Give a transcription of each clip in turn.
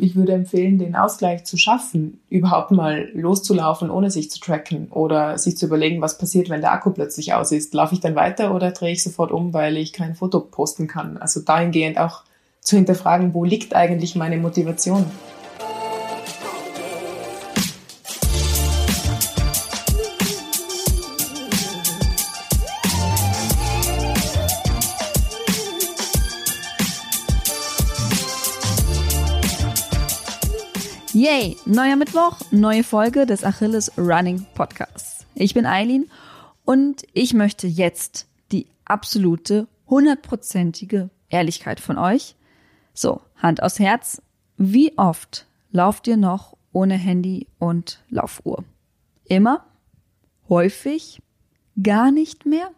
ich würde empfehlen, den Ausgleich zu schaffen, überhaupt mal loszulaufen, ohne sich zu tracken oder sich zu überlegen, was passiert, wenn der Akku plötzlich aus ist. Laufe ich dann weiter oder drehe ich sofort um, weil ich kein Foto posten kann? Also dahingehend auch zu hinterfragen, wo liegt eigentlich meine Motivation? Yay, neuer Mittwoch, neue Folge des Achilles Running Podcasts. Ich bin Eileen und ich möchte jetzt die absolute, hundertprozentige Ehrlichkeit von euch. So, Hand aufs Herz. Wie oft lauft ihr noch ohne Handy und Laufuhr? Immer? Häufig? Gar nicht mehr?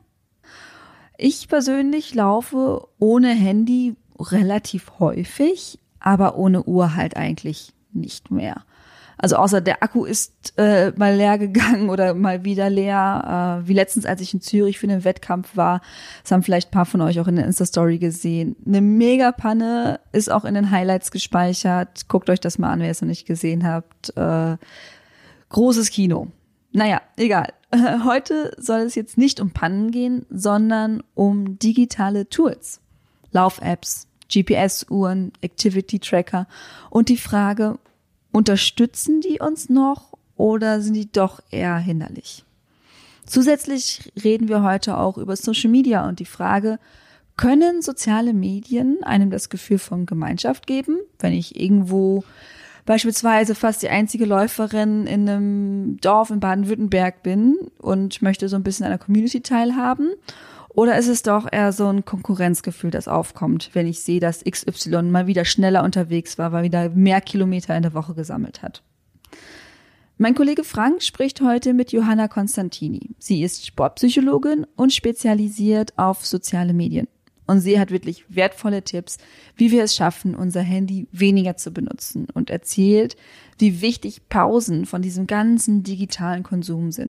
Ich persönlich laufe ohne Handy relativ häufig, aber ohne Uhr halt eigentlich nicht mehr. Also außer der Akku ist äh, mal leer gegangen oder mal wieder leer. Äh, wie letztens, als ich in Zürich für einen Wettkampf war, das haben vielleicht ein paar von euch auch in der Insta-Story gesehen. Eine Megapanne ist auch in den Highlights gespeichert. Guckt euch das mal an, wer es noch nicht gesehen habt. Äh, großes Kino. Naja, egal. Heute soll es jetzt nicht um Pannen gehen, sondern um digitale Tools. Lauf-Apps, GPS-Uhren, Activity-Tracker und die Frage, unterstützen die uns noch oder sind die doch eher hinderlich? Zusätzlich reden wir heute auch über Social Media und die Frage, können soziale Medien einem das Gefühl von Gemeinschaft geben, wenn ich irgendwo beispielsweise fast die einzige Läuferin in einem Dorf in Baden-Württemberg bin und möchte so ein bisschen an der Community teilhaben? Oder ist es doch eher so ein Konkurrenzgefühl, das aufkommt, wenn ich sehe, dass XY mal wieder schneller unterwegs war, weil wieder mehr Kilometer in der Woche gesammelt hat? Mein Kollege Frank spricht heute mit Johanna Konstantini. Sie ist Sportpsychologin und spezialisiert auf soziale Medien. Und sie hat wirklich wertvolle Tipps, wie wir es schaffen, unser Handy weniger zu benutzen und erzählt, wie wichtig Pausen von diesem ganzen digitalen Konsum sind.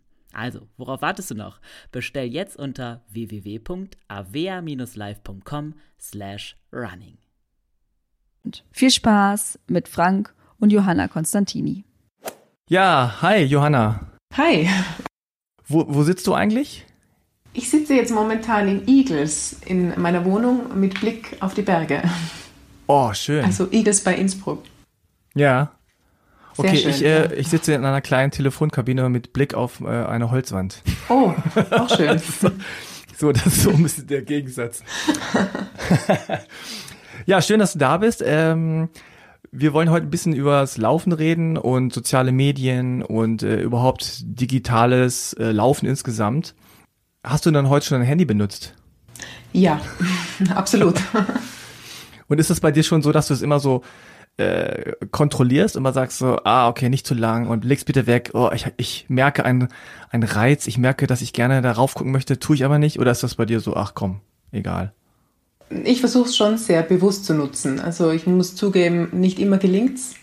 Also, worauf wartest du noch? Bestell jetzt unter www.avea-live.com slash running. Viel Spaß mit Frank und Johanna Konstantini. Ja, hi Johanna. Hi. Wo, wo sitzt du eigentlich? Ich sitze jetzt momentan in Igels in meiner Wohnung mit Blick auf die Berge. Oh, schön. Also Igels bei Innsbruck. Ja. Okay, schön, ich, äh, ja. ich sitze in einer kleinen Telefonkabine mit Blick auf äh, eine Holzwand. Oh, auch schön. So, das ist so ein bisschen der Gegensatz. ja, schön, dass du da bist. Ähm, wir wollen heute ein bisschen über das Laufen reden und soziale Medien und äh, überhaupt digitales äh, Laufen insgesamt. Hast du dann heute schon ein Handy benutzt? Ja, absolut. Und ist das bei dir schon so, dass du es immer so äh, kontrollierst, immer sagst so, ah, okay, nicht zu lang und legst bitte weg, oh, ich, ich merke einen, einen Reiz, ich merke, dass ich gerne darauf gucken möchte, tue ich aber nicht, oder ist das bei dir so, ach komm, egal? Ich versuche es schon sehr bewusst zu nutzen. Also ich muss zugeben, nicht immer gelingt's.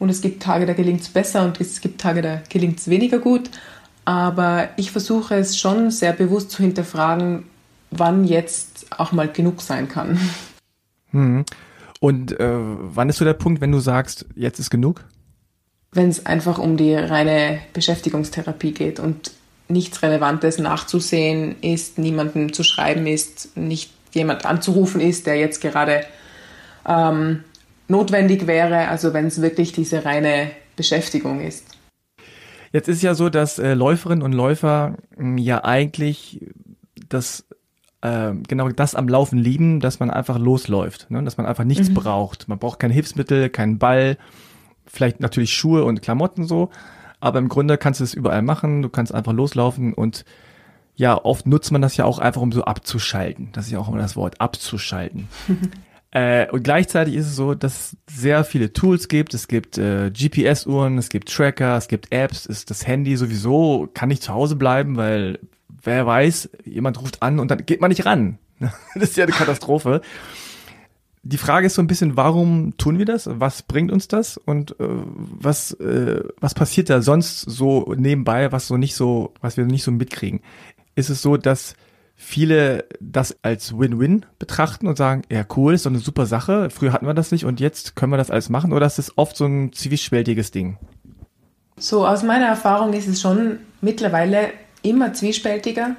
Und es gibt Tage, da gelingt's besser und es gibt Tage, da gelingt's weniger gut. Aber ich versuche es schon sehr bewusst zu hinterfragen, wann jetzt auch mal genug sein kann. Hm. Und äh, wann ist so der Punkt, wenn du sagst, jetzt ist genug? Wenn es einfach um die reine Beschäftigungstherapie geht und nichts Relevantes nachzusehen ist, niemandem zu schreiben ist, nicht jemand anzurufen ist, der jetzt gerade ähm, notwendig wäre, also wenn es wirklich diese reine Beschäftigung ist. Jetzt ist ja so, dass äh, Läuferinnen und Läufer mh, hm, ja eigentlich das genau das am Laufen lieben, dass man einfach losläuft, ne? dass man einfach nichts mhm. braucht. Man braucht kein Hilfsmittel, keinen Ball, vielleicht natürlich Schuhe und Klamotten so, aber im Grunde kannst du es überall machen, du kannst einfach loslaufen und ja, oft nutzt man das ja auch einfach, um so abzuschalten. Das ist ja auch immer das Wort, abzuschalten. äh, und gleichzeitig ist es so, dass es sehr viele Tools gibt. Es gibt äh, GPS-Uhren, es gibt Tracker, es gibt Apps. Ist das Handy sowieso kann nicht zu Hause bleiben, weil wer weiß, jemand ruft an und dann geht man nicht ran. das ist ja eine Katastrophe. Die Frage ist so ein bisschen, warum tun wir das? Was bringt uns das? Und äh, was, äh, was passiert da sonst so nebenbei, was so nicht so, was wir nicht so mitkriegen? Ist es so, dass viele das als Win-Win betrachten und sagen, ja cool, ist doch eine super Sache, früher hatten wir das nicht und jetzt können wir das alles machen oder ist es oft so ein zwiespältiges Ding? So, aus meiner Erfahrung ist es schon mittlerweile immer zwiespältiger.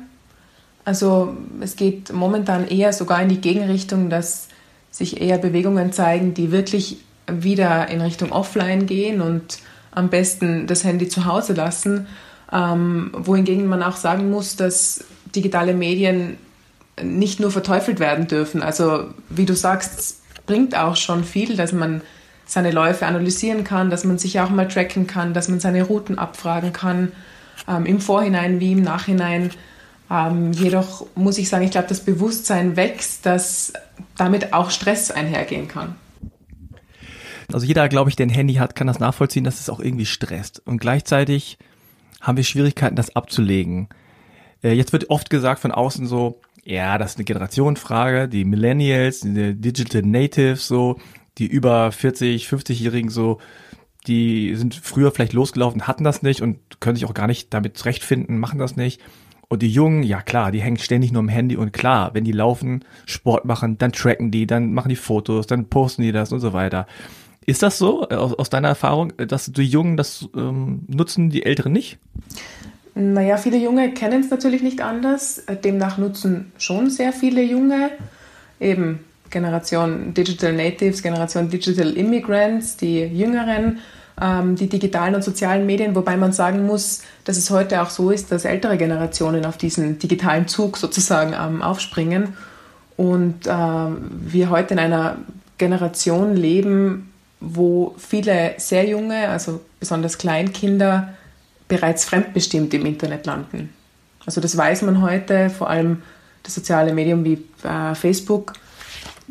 Also es geht momentan eher sogar in die Gegenrichtung, dass sich eher Bewegungen zeigen, die wirklich wieder in Richtung Offline gehen und am besten das Handy zu Hause lassen. Ähm, wohingegen man auch sagen muss, dass digitale Medien nicht nur verteufelt werden dürfen. Also wie du sagst, bringt auch schon viel, dass man seine Läufe analysieren kann, dass man sich auch mal tracken kann, dass man seine Routen abfragen kann ähm, im Vorhinein wie im Nachhinein. Ähm, jedoch muss ich sagen, ich glaube, das Bewusstsein wächst, dass damit auch Stress einhergehen kann. Also jeder, glaube ich, der ein Handy hat, kann das nachvollziehen, dass es auch irgendwie stresst. Und gleichzeitig haben wir Schwierigkeiten, das abzulegen. Äh, jetzt wird oft gesagt von außen so, ja, das ist eine Generationenfrage, die Millennials, die Digital Natives, so, die über 40, 50-Jährigen so, die sind früher vielleicht losgelaufen, hatten das nicht und können sich auch gar nicht damit zurechtfinden, machen das nicht. Und die Jungen, ja klar, die hängen ständig nur am Handy und klar, wenn die laufen, Sport machen, dann tracken die, dann machen die Fotos, dann posten die das und so weiter. Ist das so äh, aus, aus deiner Erfahrung, dass die Jungen das ähm, nutzen, die Älteren nicht? Naja, viele Junge kennen es natürlich nicht anders. Demnach nutzen schon sehr viele Junge eben Generation Digital Natives, Generation Digital Immigrants, die Jüngeren ähm, die digitalen und sozialen Medien, wobei man sagen muss, dass es heute auch so ist, dass ältere Generationen auf diesen digitalen Zug sozusagen ähm, aufspringen und äh, wir heute in einer Generation leben, wo viele sehr junge, also besonders Kleinkinder, bereits fremdbestimmt im Internet landen. Also das weiß man heute, vor allem das soziale Medium wie äh, Facebook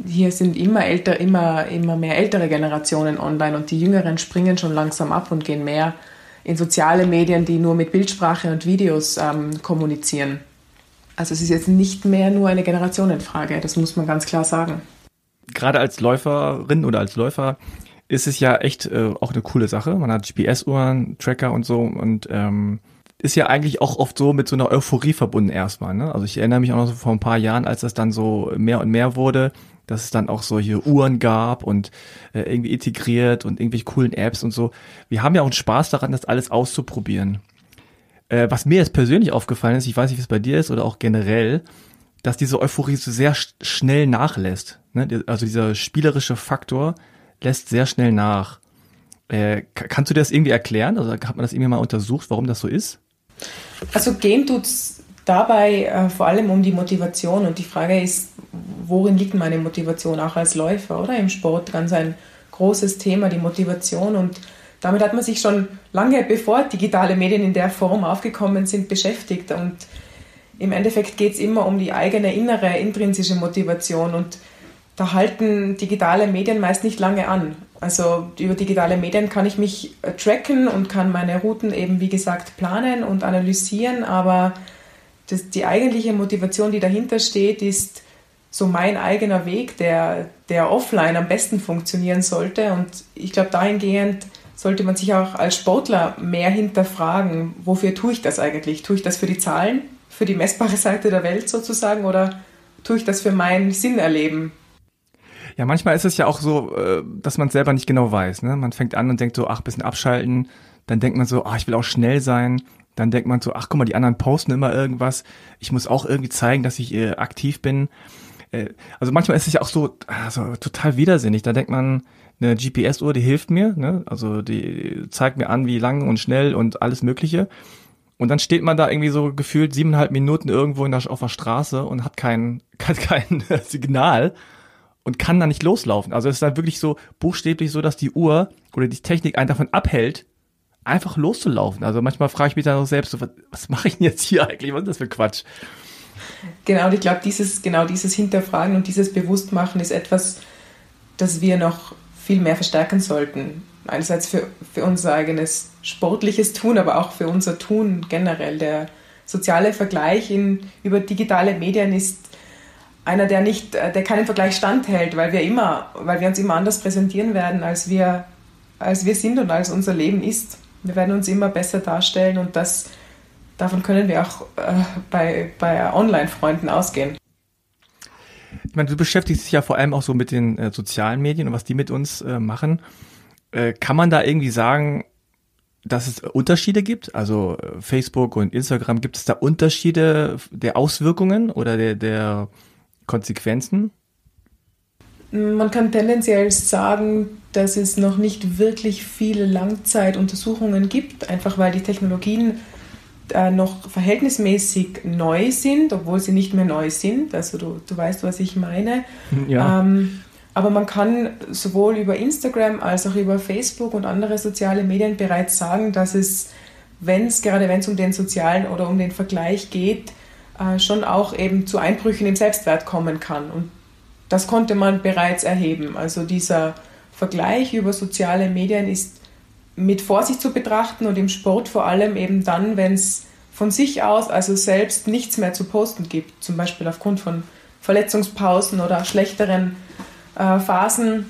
hier sind immer älter, immer, immer mehr ältere Generationen online und die Jüngeren springen schon langsam ab und gehen mehr in soziale Medien, die nur mit Bildsprache und Videos ähm, kommunizieren. Also es ist jetzt nicht mehr nur eine Generationenfrage, das muss man ganz klar sagen. Gerade als Läuferin oder als Läufer ist es ja echt äh, auch eine coole Sache. Man hat GPS-Uhren, Tracker und so und ähm, ist ja eigentlich auch oft so mit so einer Euphorie verbunden erstmal. Ne? Also ich erinnere mich auch noch so vor ein paar Jahren, als das dann so mehr und mehr wurde, dass es dann auch solche Uhren gab und äh, irgendwie integriert und irgendwelche coolen Apps und so. Wir haben ja auch einen Spaß daran, das alles auszuprobieren. Äh, was mir jetzt persönlich aufgefallen ist, ich weiß nicht, wie es bei dir ist oder auch generell, dass diese Euphorie so sehr sch schnell nachlässt. Ne? Also dieser spielerische Faktor lässt sehr schnell nach. Äh, kannst du dir das irgendwie erklären? Also hat man das irgendwie mal untersucht, warum das so ist? Also gehen tut's dabei äh, vor allem um die Motivation. Und die Frage ist, worin liegt meine Motivation? Auch als Läufer oder? Im Sport ganz ein großes Thema, die Motivation. Und damit hat man sich schon lange bevor digitale Medien in der Form aufgekommen sind beschäftigt. Und im Endeffekt geht es immer um die eigene innere intrinsische Motivation. Und da halten digitale Medien meist nicht lange an. Also über digitale Medien kann ich mich äh, tracken und kann meine Routen eben wie gesagt planen und analysieren, aber das, die eigentliche Motivation, die dahinter steht, ist so mein eigener Weg, der, der offline am besten funktionieren sollte. Und ich glaube, dahingehend sollte man sich auch als Sportler mehr hinterfragen, wofür tue ich das eigentlich? Tue ich das für die Zahlen, für die messbare Seite der Welt sozusagen oder tue ich das für mein Sinn erleben? Ja, manchmal ist es ja auch so, äh, dass man es selber nicht genau weiß. Ne? Man fängt an und denkt so, ach, bisschen abschalten. Dann denkt man so, ach, ich will auch schnell sein. Dann denkt man so, ach, guck mal, die anderen posten immer irgendwas. Ich muss auch irgendwie zeigen, dass ich äh, aktiv bin. Äh, also manchmal ist es ja auch so also total widersinnig. Da denkt man, eine GPS-Uhr, die hilft mir. Ne? Also die zeigt mir an, wie lang und schnell und alles Mögliche. Und dann steht man da irgendwie so gefühlt siebeneinhalb Minuten irgendwo in der, auf der Straße und hat kein, hat kein Signal und kann da nicht loslaufen. Also es ist dann wirklich so buchstäblich so, dass die Uhr oder die Technik einen davon abhält, einfach loszulaufen. Also manchmal frage ich mich dann auch selbst, so, was, was mache ich denn jetzt hier eigentlich? Was ist das für Quatsch? Genau, und ich glaube, dieses, genau dieses Hinterfragen und dieses Bewusstmachen ist etwas, das wir noch viel mehr verstärken sollten. Einerseits für, für unser eigenes sportliches Tun, aber auch für unser Tun generell. Der soziale Vergleich in, über digitale Medien ist einer, der nicht, der keinen Vergleich standhält, weil wir immer, weil wir uns immer anders präsentieren werden, als wir, als wir sind und als unser Leben ist. Wir werden uns immer besser darstellen und das, davon können wir auch äh, bei, bei Online-Freunden ausgehen. Ich meine, du beschäftigst dich ja vor allem auch so mit den äh, sozialen Medien und was die mit uns äh, machen. Äh, kann man da irgendwie sagen, dass es Unterschiede gibt? Also äh, Facebook und Instagram, gibt es da Unterschiede der Auswirkungen oder der, der Konsequenzen? Man kann tendenziell sagen, dass es noch nicht wirklich viele Langzeituntersuchungen gibt, einfach weil die Technologien äh, noch verhältnismäßig neu sind, obwohl sie nicht mehr neu sind. Also du, du weißt, was ich meine. Ja. Ähm, aber man kann sowohl über Instagram als auch über Facebook und andere soziale Medien bereits sagen, dass es, wenn es gerade wenn es um den sozialen oder um den Vergleich geht, äh, schon auch eben zu Einbrüchen im Selbstwert kommen kann. Und das konnte man bereits erheben. Also dieser Vergleich über soziale Medien ist mit Vorsicht zu betrachten und im Sport vor allem eben dann, wenn es von sich aus, also selbst nichts mehr zu posten gibt, zum Beispiel aufgrund von Verletzungspausen oder schlechteren äh, Phasen,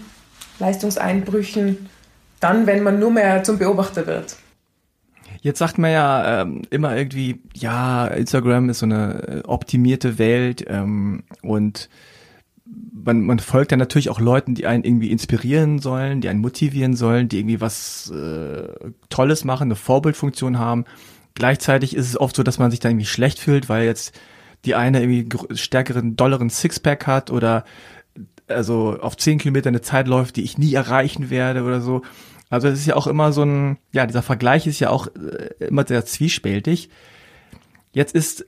Leistungseinbrüchen, dann, wenn man nur mehr zum Beobachter wird. Jetzt sagt man ja ähm, immer irgendwie, ja, Instagram ist so eine äh, optimierte Welt ähm, und man, man folgt ja natürlich auch Leuten, die einen irgendwie inspirieren sollen, die einen motivieren sollen, die irgendwie was äh, Tolles machen, eine Vorbildfunktion haben. Gleichzeitig ist es oft so, dass man sich da irgendwie schlecht fühlt, weil jetzt die eine irgendwie stärkeren, dolleren Sixpack hat oder also auf zehn Kilometer eine Zeit läuft, die ich nie erreichen werde oder so. Also es ist ja auch immer so ein, ja, dieser Vergleich ist ja auch äh, immer sehr zwiespältig. Jetzt ist,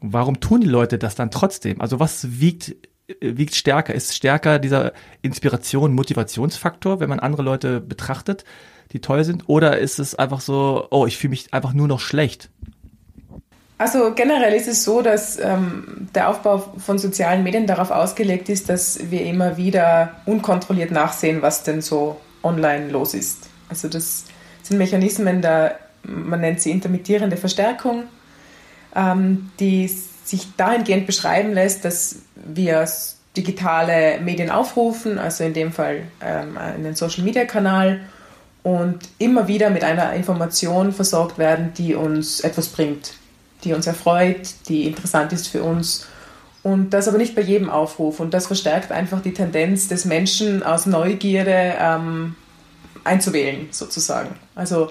warum tun die Leute das dann trotzdem? Also was wiegt wiegt stärker? Ist stärker dieser Inspiration, Motivationsfaktor, wenn man andere Leute betrachtet, die toll sind? Oder ist es einfach so, oh, ich fühle mich einfach nur noch schlecht? Also generell ist es so, dass ähm, der Aufbau von sozialen Medien darauf ausgelegt ist, dass wir immer wieder unkontrolliert nachsehen, was denn so online los ist. Also das sind Mechanismen der, man nennt sie intermittierende Verstärkung, ähm, die sich dahingehend beschreiben lässt, dass wir digitale Medien aufrufen, also in dem Fall ähm, einen Social-Media-Kanal und immer wieder mit einer Information versorgt werden, die uns etwas bringt, die uns erfreut, die interessant ist für uns. Und das aber nicht bei jedem Aufruf. Und das verstärkt einfach die Tendenz des Menschen aus Neugierde ähm, einzuwählen, sozusagen. Also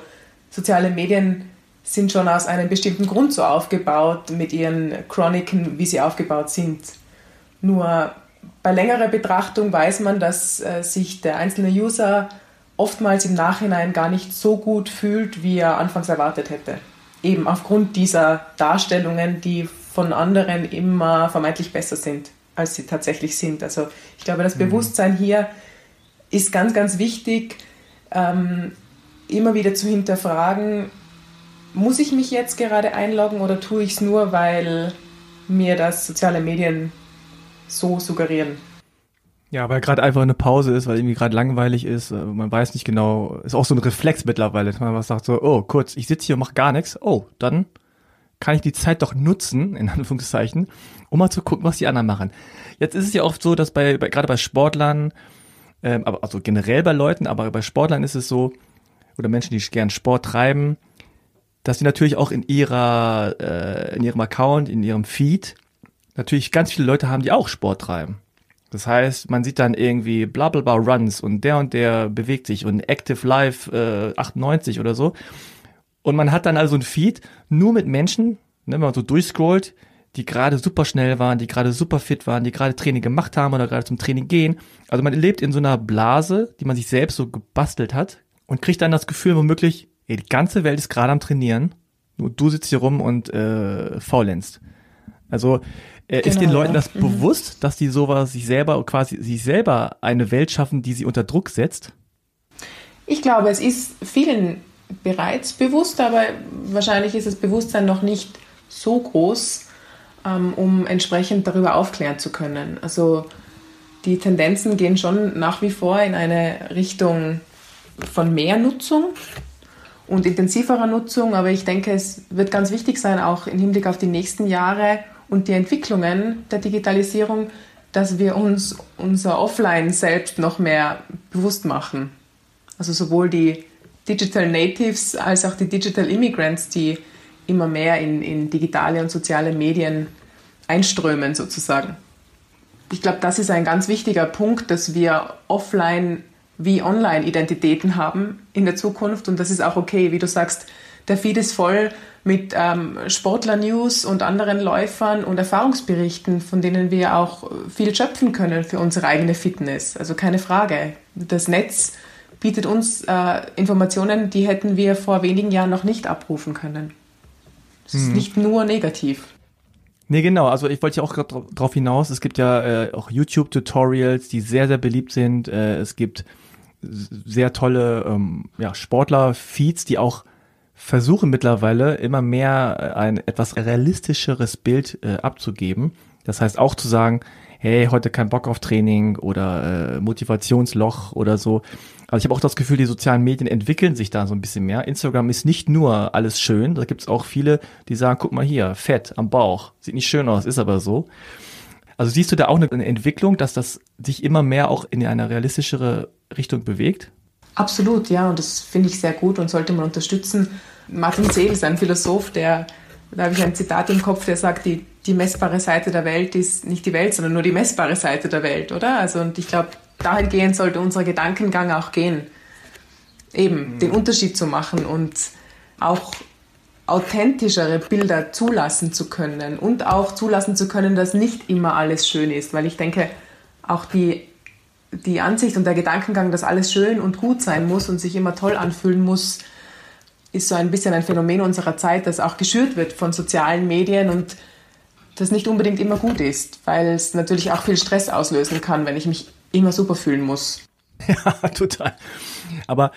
soziale Medien sind schon aus einem bestimmten Grund so aufgebaut mit ihren Chroniken, wie sie aufgebaut sind. Nur bei längerer Betrachtung weiß man, dass äh, sich der einzelne User oftmals im Nachhinein gar nicht so gut fühlt, wie er anfangs erwartet hätte. Eben aufgrund dieser Darstellungen, die von anderen immer vermeintlich besser sind, als sie tatsächlich sind. Also ich glaube, das mhm. Bewusstsein hier ist ganz, ganz wichtig, ähm, immer wieder zu hinterfragen, muss ich mich jetzt gerade einloggen oder tue ich es nur, weil mir das soziale Medien so suggerieren? Ja, weil gerade einfach eine Pause ist, weil irgendwie gerade langweilig ist, äh, man weiß nicht genau, ist auch so ein Reflex mittlerweile, dass man was sagt so, oh, kurz, ich sitze hier und mache gar nichts, oh, dann kann ich die Zeit doch nutzen, in Anführungszeichen, um mal zu gucken, was die anderen machen. Jetzt ist es ja oft so, dass bei, bei gerade bei Sportlern, ähm, aber also generell bei Leuten, aber bei Sportlern ist es so, oder Menschen, die gern Sport treiben, dass sie natürlich auch in ihrer, äh, in ihrem Account, in ihrem Feed natürlich ganz viele Leute haben, die auch Sport treiben. Das heißt, man sieht dann irgendwie bla bla bla Runs und der und der bewegt sich und Active Life äh, 98 oder so. Und man hat dann also ein Feed nur mit Menschen, ne, wenn man so durchscrollt, die gerade super schnell waren, die gerade super fit waren, die gerade Training gemacht haben oder gerade zum Training gehen. Also man lebt in so einer Blase, die man sich selbst so gebastelt hat und kriegt dann das Gefühl, womöglich, ey, die ganze Welt ist gerade am Trainieren, nur du sitzt hier rum und äh, faulenzt. Also äh, genau, ist den Leuten das mhm. bewusst, dass die sowas sich selber quasi sich selber eine Welt schaffen, die sie unter Druck setzt? Ich glaube, es ist vielen bereits bewusst, aber wahrscheinlich ist das Bewusstsein noch nicht so groß, ähm, um entsprechend darüber aufklären zu können. Also die Tendenzen gehen schon nach wie vor in eine Richtung von mehr Nutzung und intensiverer Nutzung, aber ich denke, es wird ganz wichtig sein, auch im Hinblick auf die nächsten Jahre und die Entwicklungen der Digitalisierung, dass wir uns unser Offline selbst noch mehr bewusst machen. Also sowohl die Digital Natives als auch die Digital Immigrants, die immer mehr in, in digitale und soziale Medien einströmen sozusagen. Ich glaube, das ist ein ganz wichtiger Punkt, dass wir offline wie online Identitäten haben in der Zukunft und das ist auch okay, wie du sagst, der Feed ist voll mit ähm, Sportler-News und anderen Läufern und Erfahrungsberichten, von denen wir auch viel schöpfen können für unsere eigene Fitness. Also keine Frage. Das Netz bietet uns äh, Informationen, die hätten wir vor wenigen Jahren noch nicht abrufen können. Es ist hm. nicht nur negativ. Nee, genau. Also ich wollte ja auch gerade drauf hinaus. Es gibt ja äh, auch YouTube-Tutorials, die sehr, sehr beliebt sind. Äh, es gibt sehr tolle ähm, ja, Sportler-Feeds, die auch versuche mittlerweile immer mehr äh, ein etwas realistischeres Bild äh, abzugeben. Das heißt auch zu sagen, hey, heute kein Bock auf Training oder äh, Motivationsloch oder so. Also ich habe auch das Gefühl, die sozialen Medien entwickeln sich da so ein bisschen mehr. Instagram ist nicht nur alles schön, da gibt es auch viele, die sagen, guck mal hier, Fett am Bauch, sieht nicht schön aus, ist aber so. Also siehst du da auch eine Entwicklung, dass das sich immer mehr auch in eine realistischere Richtung bewegt? Absolut, ja, und das finde ich sehr gut und sollte man unterstützen. Martin Seel ist ein Philosoph, der, da habe ich ein Zitat im Kopf, der sagt, die, die messbare Seite der Welt ist nicht die Welt, sondern nur die messbare Seite der Welt, oder? Also, und ich glaube, dahingehend sollte unser Gedankengang auch gehen. Eben, mhm. den Unterschied zu machen und auch authentischere Bilder zulassen zu können und auch zulassen zu können, dass nicht immer alles schön ist, weil ich denke, auch die die Ansicht und der Gedankengang, dass alles schön und gut sein muss und sich immer toll anfühlen muss, ist so ein bisschen ein Phänomen unserer Zeit, das auch geschürt wird von sozialen Medien und das nicht unbedingt immer gut ist, weil es natürlich auch viel Stress auslösen kann, wenn ich mich immer super fühlen muss. Ja, total. Aber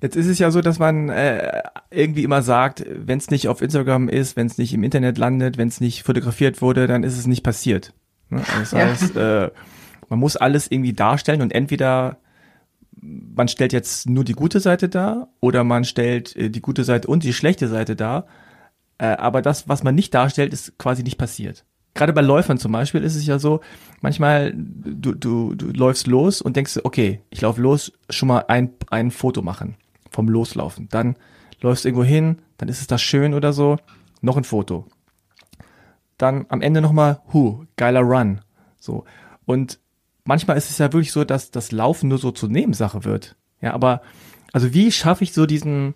jetzt ist es ja so, dass man äh, irgendwie immer sagt, wenn es nicht auf Instagram ist, wenn es nicht im Internet landet, wenn es nicht fotografiert wurde, dann ist es nicht passiert. Ne? Das heißt, ja. äh, man muss alles irgendwie darstellen und entweder man stellt jetzt nur die gute Seite dar oder man stellt äh, die gute Seite und die schlechte Seite dar. Äh, aber das, was man nicht darstellt, ist quasi nicht passiert. Gerade bei Läufern zum Beispiel ist es ja so, manchmal du, du, du läufst los und denkst, okay, ich laufe los, schon mal ein, ein Foto machen vom Loslaufen. Dann läufst du irgendwo hin, dann ist es da schön oder so, noch ein Foto. Dann am Ende nochmal, hu, geiler Run. So. Und manchmal ist es ja wirklich so, dass das Laufen nur so zur Nebensache wird. Ja, aber also wie schaffe ich so diesen,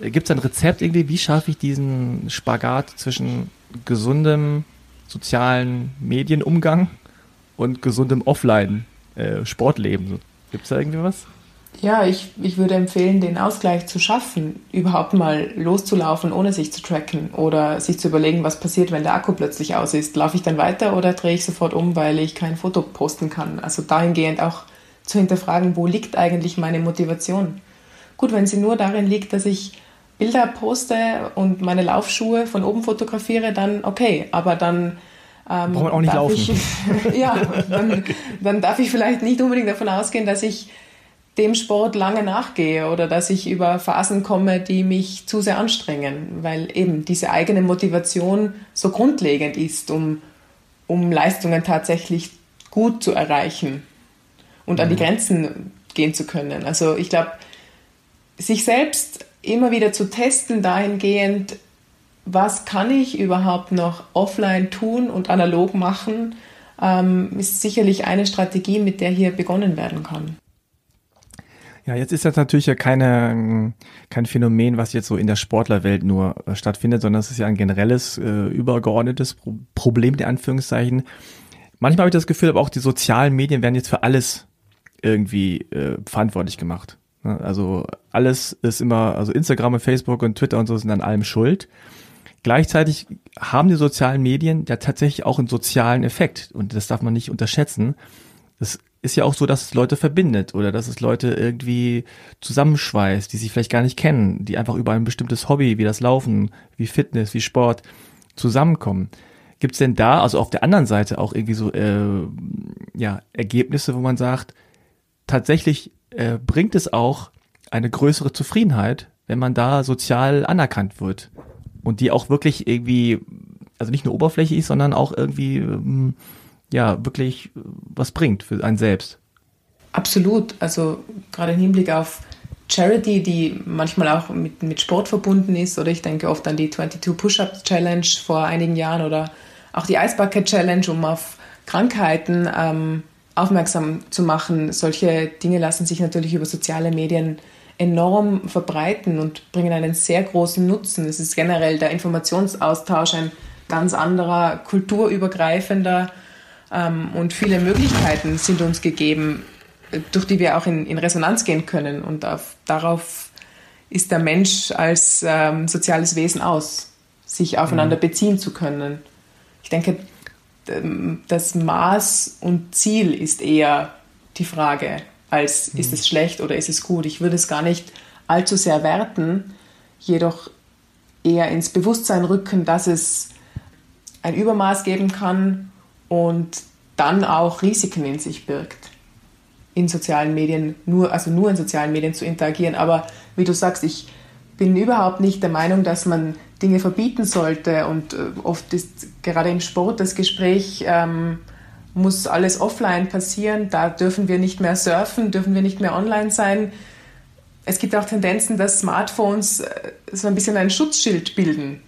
gibt es ein Rezept irgendwie, wie schaffe ich diesen Spagat zwischen gesundem sozialen Medienumgang und gesundem Offline-Sportleben? Äh, gibt es da irgendwie was? Ja, ich, ich würde empfehlen, den Ausgleich zu schaffen, überhaupt mal loszulaufen, ohne sich zu tracken oder sich zu überlegen, was passiert, wenn der Akku plötzlich aus ist. Laufe ich dann weiter oder drehe ich sofort um, weil ich kein Foto posten kann? Also dahingehend auch zu hinterfragen, wo liegt eigentlich meine Motivation? Gut, wenn sie nur darin liegt, dass ich Bilder poste und meine Laufschuhe von oben fotografiere, dann okay, aber dann ähm, Braucht man auch nicht laufen. Ich, ja, dann, dann darf ich vielleicht nicht unbedingt davon ausgehen, dass ich dem Sport lange nachgehe oder dass ich über Phasen komme, die mich zu sehr anstrengen, weil eben diese eigene Motivation so grundlegend ist, um, um Leistungen tatsächlich gut zu erreichen und an die mhm. Grenzen gehen zu können. Also ich glaube, sich selbst immer wieder zu testen dahingehend, was kann ich überhaupt noch offline tun und analog machen, ähm, ist sicherlich eine Strategie, mit der hier begonnen werden kann. Ja, jetzt ist das natürlich ja keine, kein Phänomen, was jetzt so in der Sportlerwelt nur äh, stattfindet, sondern es ist ja ein generelles, äh, übergeordnetes Pro Problem, in Anführungszeichen. Manchmal habe ich das Gefühl, aber auch die sozialen Medien werden jetzt für alles irgendwie äh, verantwortlich gemacht. Ne? Also alles ist immer, also Instagram und Facebook und Twitter und so sind an allem schuld. Gleichzeitig haben die sozialen Medien ja tatsächlich auch einen sozialen Effekt und das darf man nicht unterschätzen. Das ist ja auch so, dass es Leute verbindet oder dass es Leute irgendwie zusammenschweißt, die sich vielleicht gar nicht kennen, die einfach über ein bestimmtes Hobby wie das Laufen, wie Fitness, wie Sport zusammenkommen. Gibt es denn da, also auf der anderen Seite auch irgendwie so äh, ja, Ergebnisse, wo man sagt, tatsächlich äh, bringt es auch eine größere Zufriedenheit, wenn man da sozial anerkannt wird und die auch wirklich irgendwie, also nicht nur oberflächlich, sondern auch irgendwie ähm, ja wirklich was bringt für einen selbst. Absolut. Also gerade im Hinblick auf Charity, die manchmal auch mit, mit Sport verbunden ist, oder ich denke oft an die 22 Push-Up Challenge vor einigen Jahren oder auch die Ice Bucket Challenge, um auf Krankheiten ähm, aufmerksam zu machen. Solche Dinge lassen sich natürlich über soziale Medien enorm verbreiten und bringen einen sehr großen Nutzen. Es ist generell der Informationsaustausch ein ganz anderer, kulturübergreifender und viele Möglichkeiten sind uns gegeben, durch die wir auch in, in Resonanz gehen können. Und auf, darauf ist der Mensch als ähm, soziales Wesen aus, sich aufeinander mhm. beziehen zu können. Ich denke, ähm, das Maß und Ziel ist eher die Frage, als mhm. ist es schlecht oder ist es gut. Ich würde es gar nicht allzu sehr werten, jedoch eher ins Bewusstsein rücken, dass es ein Übermaß geben kann und dann auch Risiken in sich birgt, in sozialen Medien, nur, also nur in sozialen Medien zu interagieren. Aber wie du sagst, ich bin überhaupt nicht der Meinung, dass man Dinge verbieten sollte. Und äh, oft ist gerade im Sport das Gespräch, ähm, muss alles offline passieren. Da dürfen wir nicht mehr surfen, dürfen wir nicht mehr online sein. Es gibt auch Tendenzen, dass Smartphones äh, so ein bisschen ein Schutzschild bilden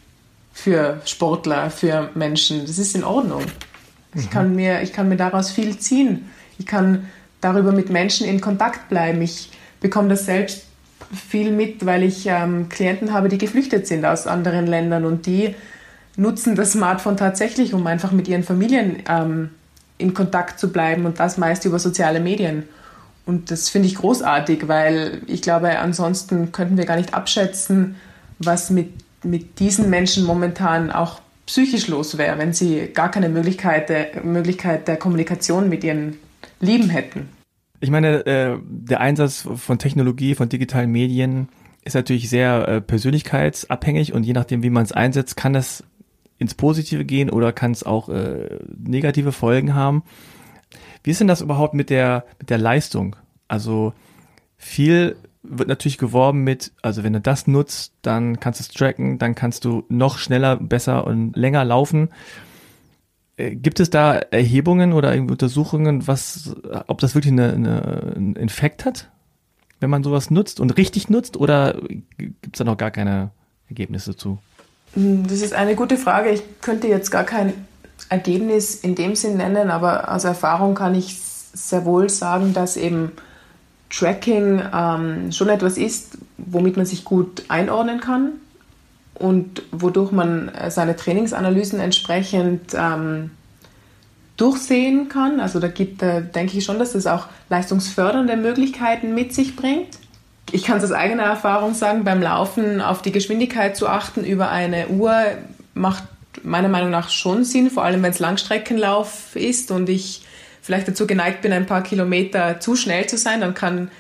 für Sportler, für Menschen. Das ist in Ordnung. Ich, mhm. kann mir, ich kann mir daraus viel ziehen. Ich kann darüber mit Menschen in Kontakt bleiben. Ich bekomme das selbst viel mit, weil ich ähm, Klienten habe, die geflüchtet sind aus anderen Ländern und die nutzen das Smartphone tatsächlich, um einfach mit ihren Familien ähm, in Kontakt zu bleiben und das meist über soziale Medien. Und das finde ich großartig, weil ich glaube, ansonsten könnten wir gar nicht abschätzen, was mit, mit diesen Menschen momentan auch psychisch los wäre, wenn sie gar keine Möglichkeit der, Möglichkeit der Kommunikation mit ihren Lieben hätten. Ich meine, äh, der Einsatz von Technologie, von digitalen Medien ist natürlich sehr äh, persönlichkeitsabhängig und je nachdem, wie man es einsetzt, kann es ins Positive gehen oder kann es auch äh, negative Folgen haben. Wie ist denn das überhaupt mit der, mit der Leistung? Also viel wird natürlich geworben mit, also wenn du das nutzt, dann kannst du es tracken, dann kannst du noch schneller, besser und länger laufen. Äh, gibt es da Erhebungen oder Untersuchungen, was, ob das wirklich eine, eine, einen Effekt hat, wenn man sowas nutzt und richtig nutzt, oder gibt es da noch gar keine Ergebnisse zu? Hm, das ist eine gute Frage. Ich könnte jetzt gar kein Ergebnis in dem Sinn nennen, aber aus Erfahrung kann ich sehr wohl sagen, dass eben Tracking ähm, schon etwas ist, womit man sich gut einordnen kann und wodurch man äh, seine Trainingsanalysen entsprechend ähm, durchsehen kann. Also da gibt, äh, denke ich schon, dass das auch leistungsfördernde Möglichkeiten mit sich bringt. Ich kann es aus eigener Erfahrung sagen, beim Laufen auf die Geschwindigkeit zu achten über eine Uhr macht meiner Meinung nach schon Sinn, vor allem wenn es Langstreckenlauf ist und ich vielleicht dazu geneigt bin, ein paar Kilometer zu schnell zu sein, dann kann,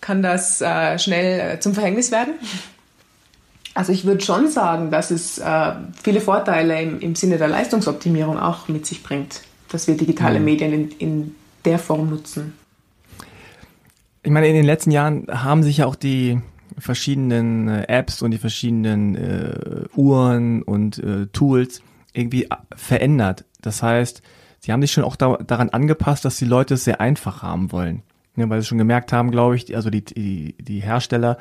kann das äh, schnell äh, zum Verhängnis werden. Also ich würde schon sagen, dass es äh, viele Vorteile im, im, Sinne der Leistungsoptimierung auch mit sich bringt, dass wir digitale mhm. Medien in, in der Form nutzen. Ich meine, in den letzten Jahren haben sich ja auch die verschiedenen äh, Apps und die verschiedenen äh, Uhren und äh, Tools irgendwie verändert. Das heißt, sie haben sich schon auch da, daran angepasst, dass die Leute es sehr einfach haben wollen. Ja, weil sie schon gemerkt haben, glaube ich, also die, die, die Hersteller,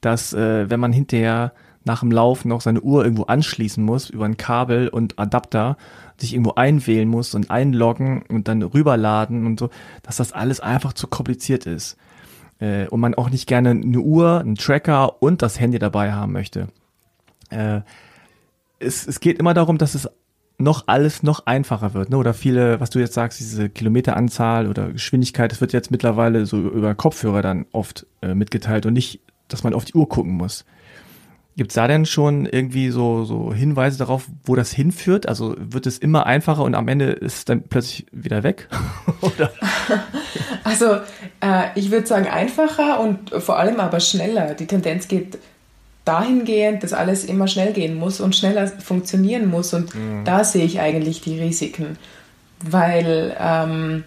dass äh, wenn man hinterher nach dem Lauf noch seine Uhr irgendwo anschließen muss über ein Kabel und Adapter, sich irgendwo einwählen muss und einloggen und dann rüberladen und so, dass das alles einfach zu kompliziert ist. Äh, und man auch nicht gerne eine Uhr, einen Tracker und das Handy dabei haben möchte. Äh, es, es geht immer darum, dass es noch alles noch einfacher wird, ne? Oder viele, was du jetzt sagst, diese Kilometeranzahl oder Geschwindigkeit, das wird jetzt mittlerweile so über Kopfhörer dann oft äh, mitgeteilt und nicht, dass man auf die Uhr gucken muss. Gibt's da denn schon irgendwie so, so Hinweise darauf, wo das hinführt? Also wird es immer einfacher und am Ende ist es dann plötzlich wieder weg? Oder? Also äh, ich würde sagen einfacher und vor allem aber schneller. Die Tendenz geht dahingehend, dass alles immer schnell gehen muss und schneller funktionieren muss. Und mhm. da sehe ich eigentlich die Risiken, weil ähm,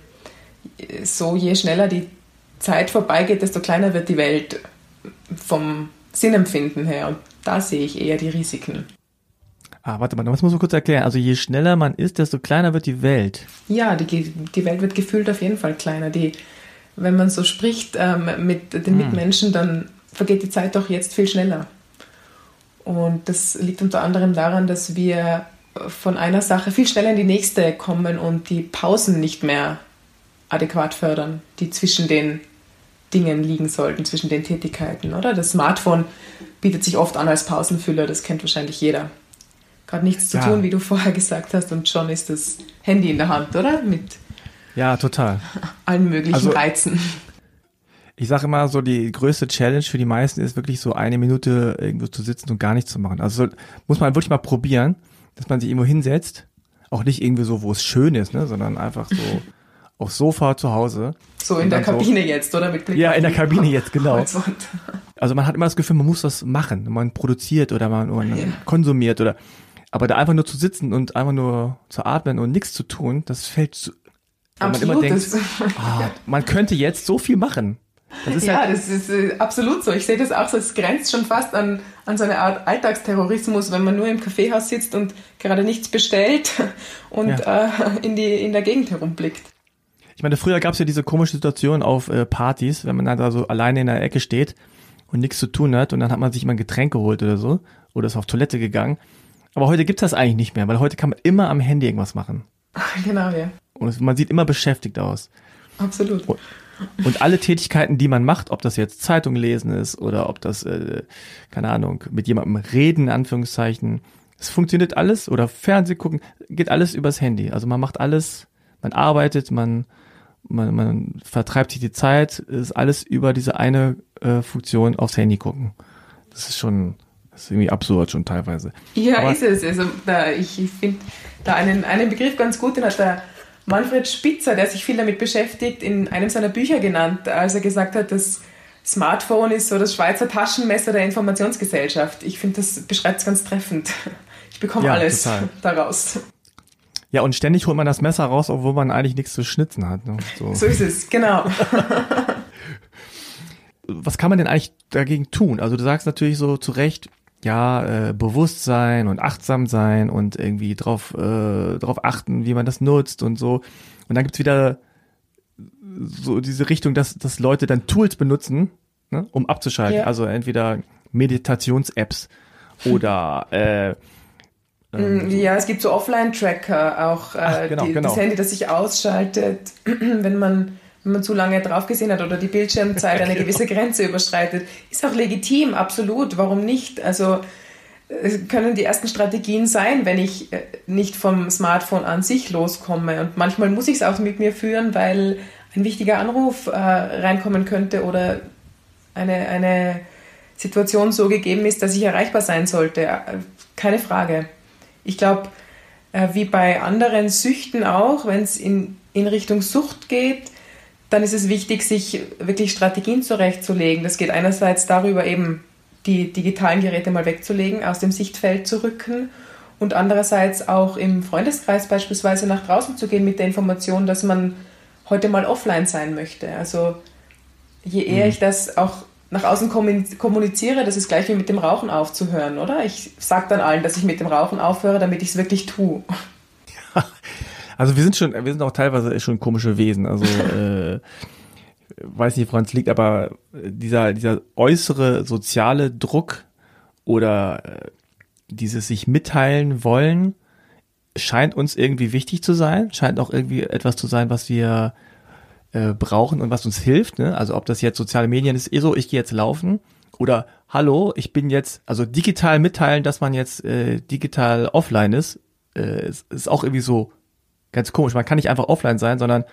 so je schneller die Zeit vorbeigeht, desto kleiner wird die Welt vom Sinnempfinden her. Und da sehe ich eher die Risiken. Ah, warte mal, das muss man kurz erklären. Also je schneller man ist, desto kleiner wird die Welt. Ja, die, die Welt wird gefühlt auf jeden Fall kleiner. Die, wenn man so spricht ähm, mit den hm. Mitmenschen, dann vergeht die Zeit doch jetzt viel schneller. Und das liegt unter anderem daran, dass wir von einer Sache viel schneller in die nächste kommen und die Pausen nicht mehr adäquat fördern, die zwischen den Dingen liegen sollten, zwischen den Tätigkeiten, oder? Das Smartphone bietet sich oft an als Pausenfüller, das kennt wahrscheinlich jeder. Gerade nichts zu ja. tun, wie du vorher gesagt hast, und schon ist das Handy in der Hand, oder? Mit ja, total. allen möglichen also, Reizen ich sage immer so, die größte Challenge für die meisten ist wirklich so eine Minute irgendwo zu sitzen und gar nichts zu machen. Also muss man wirklich mal probieren, dass man sich irgendwo hinsetzt. Auch nicht irgendwie so, wo es schön ist, ne, sondern einfach so aufs Sofa zu Hause. So in der Kabine so, jetzt, oder? Mit Blick ja, in der Kabine jetzt, genau. Also man hat immer das Gefühl, man muss was machen. Man produziert oder man, man ja. konsumiert oder aber da einfach nur zu sitzen und einfach nur zu atmen und nichts zu tun, das fällt zu, weil man immer denkt, oh, man könnte jetzt so viel machen. Ja, halt das ist äh, absolut so. Ich sehe das auch so. Es grenzt schon fast an, an so eine Art Alltagsterrorismus, wenn man nur im Kaffeehaus sitzt und gerade nichts bestellt und ja. äh, in, die, in der Gegend herumblickt. Ich meine, früher gab es ja diese komische Situation auf äh, Partys, wenn man da so alleine in der Ecke steht und nichts zu tun hat und dann hat man sich mal ein Getränk geholt oder so oder ist auf Toilette gegangen. Aber heute gibt es das eigentlich nicht mehr, weil heute kann man immer am Handy irgendwas machen. Genau, ja. Und man sieht immer beschäftigt aus. Absolut. Und, und alle Tätigkeiten, die man macht, ob das jetzt Zeitung lesen ist oder ob das, äh, keine Ahnung, mit jemandem reden, in Anführungszeichen, es funktioniert alles oder Fernseh gucken, geht alles übers Handy. Also man macht alles, man arbeitet, man, man, man vertreibt sich die Zeit, ist alles über diese eine äh, Funktion aufs Handy gucken. Das ist schon, das ist irgendwie absurd schon teilweise. Ja, Aber, ist es. Also da, ich, ich finde da einen, einen Begriff ganz gut, den hat der Manfred Spitzer, der sich viel damit beschäftigt, in einem seiner Bücher genannt, als er gesagt hat, das Smartphone ist so das Schweizer Taschenmesser der Informationsgesellschaft. Ich finde, das beschreibt es ganz treffend. Ich bekomme ja, alles total. daraus. Ja, und ständig holt man das Messer raus, obwohl man eigentlich nichts zu schnitzen hat. Ne? So. so ist es, genau. Was kann man denn eigentlich dagegen tun? Also du sagst natürlich so zu Recht, ja, äh, Bewusstsein und achtsam sein und irgendwie drauf, äh, drauf achten, wie man das nutzt und so. Und dann gibt's wieder so diese Richtung, dass, dass Leute dann Tools benutzen, ne, um abzuschalten. Ja. Also entweder Meditations-Apps oder äh, ähm, ja, es gibt so Offline-Tracker, auch äh, Ach, genau, die, genau. das Handy, das sich ausschaltet, wenn man wenn man zu lange drauf gesehen hat oder die Bildschirmzeit eine gewisse Grenze überschreitet. Ist auch legitim, absolut. Warum nicht? Also es können die ersten Strategien sein, wenn ich äh, nicht vom Smartphone an sich loskomme. Und manchmal muss ich es auch mit mir führen, weil ein wichtiger Anruf äh, reinkommen könnte oder eine, eine Situation so gegeben ist, dass ich erreichbar sein sollte. Äh, keine Frage. Ich glaube, äh, wie bei anderen Süchten auch, wenn es in, in Richtung Sucht geht, dann ist es wichtig, sich wirklich Strategien zurechtzulegen. Das geht einerseits darüber, eben die digitalen Geräte mal wegzulegen, aus dem Sichtfeld zu rücken und andererseits auch im Freundeskreis beispielsweise nach draußen zu gehen mit der Information, dass man heute mal offline sein möchte. Also je eher mhm. ich das auch nach außen kommuniziere, das ist gleich wie mit dem Rauchen aufzuhören, oder? Ich sage dann allen, dass ich mit dem Rauchen aufhöre, damit ich es wirklich tue. Also wir sind schon, wir sind auch teilweise schon komische Wesen. Also äh, weiß nicht, woran es liegt, aber dieser, dieser äußere soziale Druck oder äh, dieses sich mitteilen wollen scheint uns irgendwie wichtig zu sein, scheint auch irgendwie etwas zu sein, was wir äh, brauchen und was uns hilft. Ne? Also ob das jetzt soziale Medien ist, eh so, ich gehe jetzt laufen oder hallo, ich bin jetzt, also digital mitteilen, dass man jetzt äh, digital offline ist, äh, ist, ist auch irgendwie so ganz komisch. Man kann nicht einfach offline sein, sondern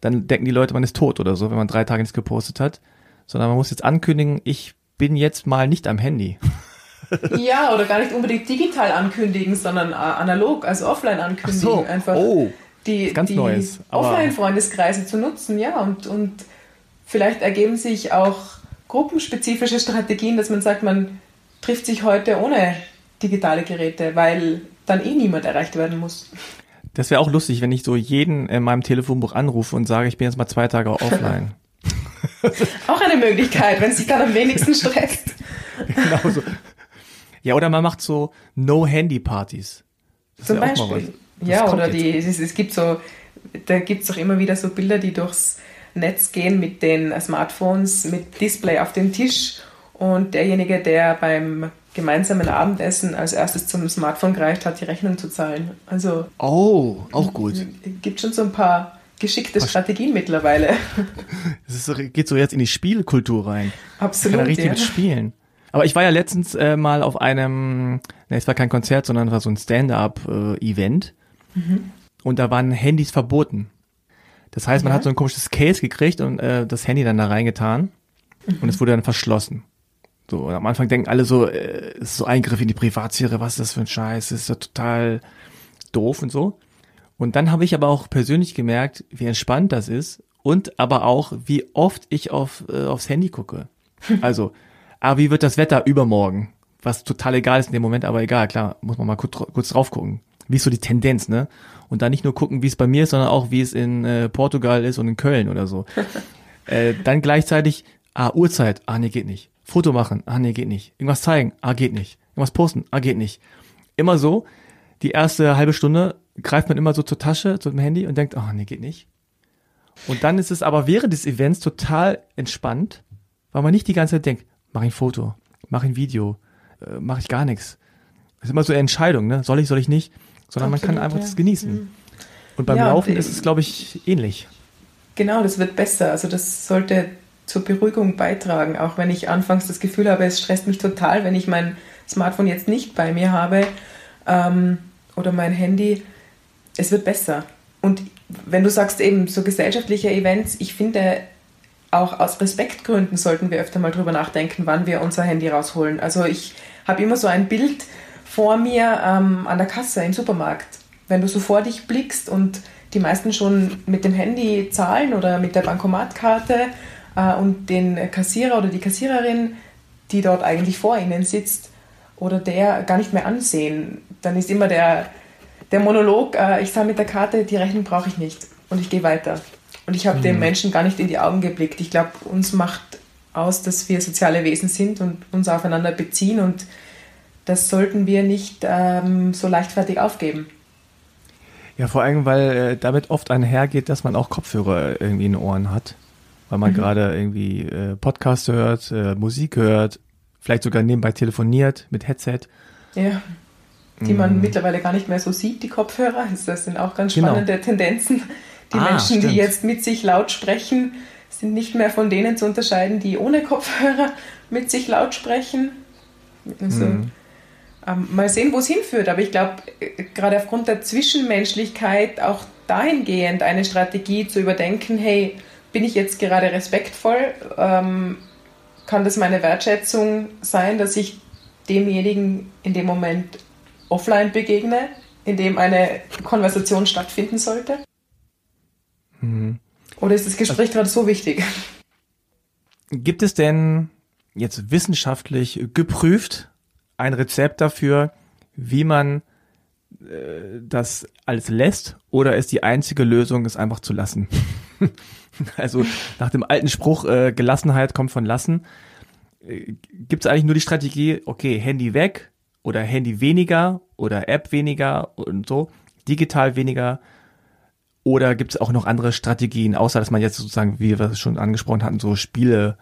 dann denken die Leute, man ist tot oder so, wenn man drei Tage nichts gepostet hat, sondern man muss jetzt ankündigen, ich bin jetzt mal nicht am Handy. ja, oder gar nicht unbedingt digital ankündigen, sondern äh, analog, also offline ankündigen. So. Einfach oh, die, ganz die Neues, Offline-Freundeskreise zu nutzen, ja, und, und vielleicht ergeben sich auch gruppenspezifische Strategien, dass man sagt, man trifft sich heute ohne digitale Geräte, weil dann eh niemand erreicht werden muss. Das wäre auch lustig, wenn ich so jeden in meinem Telefonbuch anrufe und sage, ich bin jetzt mal zwei Tage offline. Auch eine Möglichkeit, wenn es sich dann am wenigsten stresst. genau so. Ja, oder man macht so No-Handy-Partys. Zum Beispiel. Ja, oder die, es, es gibt so, da gibt es auch immer wieder so Bilder, die durchs Netz gehen mit den Smartphones, mit Display auf dem Tisch und derjenige, der beim gemeinsamen Abendessen als erstes zum Smartphone greift, hat die Rechnung zu zahlen. Also Oh, auch gut. gibt schon so ein paar geschickte Strategien mittlerweile. So, geht so jetzt in die Spielkultur rein. Absolut. kann da richtig ja. mit spielen. Aber ich war ja letztens äh, mal auf einem, ne, es war kein Konzert, sondern es war so ein Stand-up-Event. Und da waren Handys verboten. Das heißt, man Ja. hat so ein komisches Case gekriegt und äh, das Handy dann da reingetan. Und es wurde dann verschlossen. So, und am Anfang denken alle so, äh, es ist so Eingriff in die Privatsphäre, was ist das für ein Scheiß, ist ja total doof und so. Und dann habe ich aber auch persönlich gemerkt, wie entspannt das ist und aber auch, wie oft ich auf, äh, aufs Handy gucke. Also, ah, wie wird das Wetter übermorgen? Was total egal ist in dem Moment, aber egal, klar, muss man mal kurz, kurz drauf gucken. Wie ist so die Tendenz, ne? Und dann nicht nur gucken, wie es bei mir ist, sondern auch, wie es in äh, Portugal ist und in Köln oder so. äh, dann gleichzeitig, ah, Uhrzeit, ah, nee, geht nicht. Foto machen, ah, nee, geht nicht. Irgendwas zeigen, ah, geht nicht. Irgendwas posten, ah, geht nicht. Immer so, die erste halbe Stunde greift man immer so zur Tasche, zum Handy und denkt, ah, nee, geht nicht. Und dann ist es aber während des Events total entspannt, weil man nicht die ganze Zeit denkt, mach ich ein Foto, mach ich ein Video, äh, mach ich gar nichts. Das ist immer so eine Entscheidung, ne? Soll ich, soll ich nicht? Sondern man Absolut, kann einfach ja. das genießen. Und beim Ja, Laufen eben- ist es, glaube ich, ähnlich. Genau, das wird besser. Also das sollte zur Beruhigung beitragen, auch wenn ich anfangs das Gefühl habe, es stresst mich total, wenn ich mein Smartphone jetzt nicht bei mir habe ähm, oder mein Handy. Es wird besser. Und wenn du sagst eben so gesellschaftliche Events, ich finde auch aus Respektgründen sollten wir öfter mal drüber nachdenken, wann wir unser Handy rausholen. Also ich habe immer so ein Bild vor mir ähm, an der Kasse im Supermarkt. Wenn du so vor dich blickst und die meisten schon mit dem Handy zahlen oder mit der Bankomatkarte äh, und den Kassierer oder die Kassiererin, die dort eigentlich vor ihnen sitzt, oder der gar nicht mehr ansehen, dann ist immer der, der Monolog, äh, ich zahle mit der Karte, die Rechnung brauche ich nicht und ich gehe weiter. Und ich habe dem Menschen gar nicht in die Augen geblickt. Ich glaube, uns macht aus, dass wir soziale Wesen sind und uns aufeinander beziehen und das sollten wir nicht ähm, so leichtfertig aufgeben. Ja, vor allem, weil äh, damit oft einhergeht, dass man auch Kopfhörer irgendwie in den Ohren hat. Weil man gerade irgendwie äh, Podcast hört, äh, Musik hört, vielleicht sogar nebenbei telefoniert mit Headset. Ja. Die man mittlerweile gar nicht mehr so sieht, die Kopfhörer. Das sind auch ganz Genau. spannende Tendenzen. Die Ah, Menschen, stimmt. die jetzt mit sich laut sprechen, sind nicht mehr von denen zu unterscheiden, die ohne Kopfhörer mit sich laut sprechen. Also, Mhm. ähm, mal sehen, wo es hinführt. Aber ich glaube, äh, gerade aufgrund der Zwischenmenschlichkeit auch dahingehend eine Strategie zu überdenken, hey, bin ich jetzt gerade respektvoll? Ähm, kann das meine Wertschätzung sein, dass ich demjenigen in dem Moment offline begegne, in dem eine Konversation stattfinden sollte? Mhm. Oder ist das Gespräch gerade so wichtig? Gibt es denn jetzt wissenschaftlich geprüft ein Rezept dafür, wie man äh, das alles lässt? Oder ist die einzige Lösung, es einfach zu lassen? also nach dem alten Spruch, äh, Gelassenheit kommt von lassen, äh, gibt es eigentlich nur die Strategie, okay, Handy weg oder Handy weniger oder App weniger und so, digital weniger. Oder gibt es auch noch andere Strategien, außer dass man jetzt sozusagen, wie wir es schon angesprochen hatten, so Spiele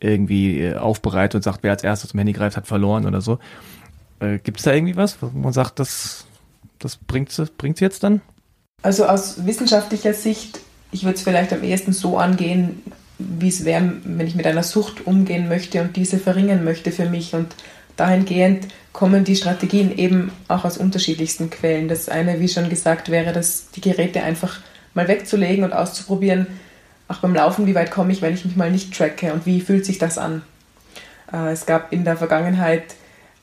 irgendwie äh, aufbereitet und sagt, wer als erstes zum Handy greift, hat verloren oder so. Äh, Gibt es da irgendwie was, wo man sagt, das, das bringt es jetzt dann? Also aus wissenschaftlicher Sicht, ich würde es vielleicht am ehesten so angehen, wie es wäre, wenn ich mit einer Sucht umgehen möchte und diese verringern möchte für mich. Und dahingehend kommen die Strategien eben auch aus unterschiedlichsten Quellen. Das eine, wie schon gesagt, wäre, dass die Geräte einfach mal wegzulegen und auszuprobieren, auch beim Laufen, wie weit komme ich, wenn ich mich mal nicht tracke und wie fühlt sich das an. Äh, es gab in der Vergangenheit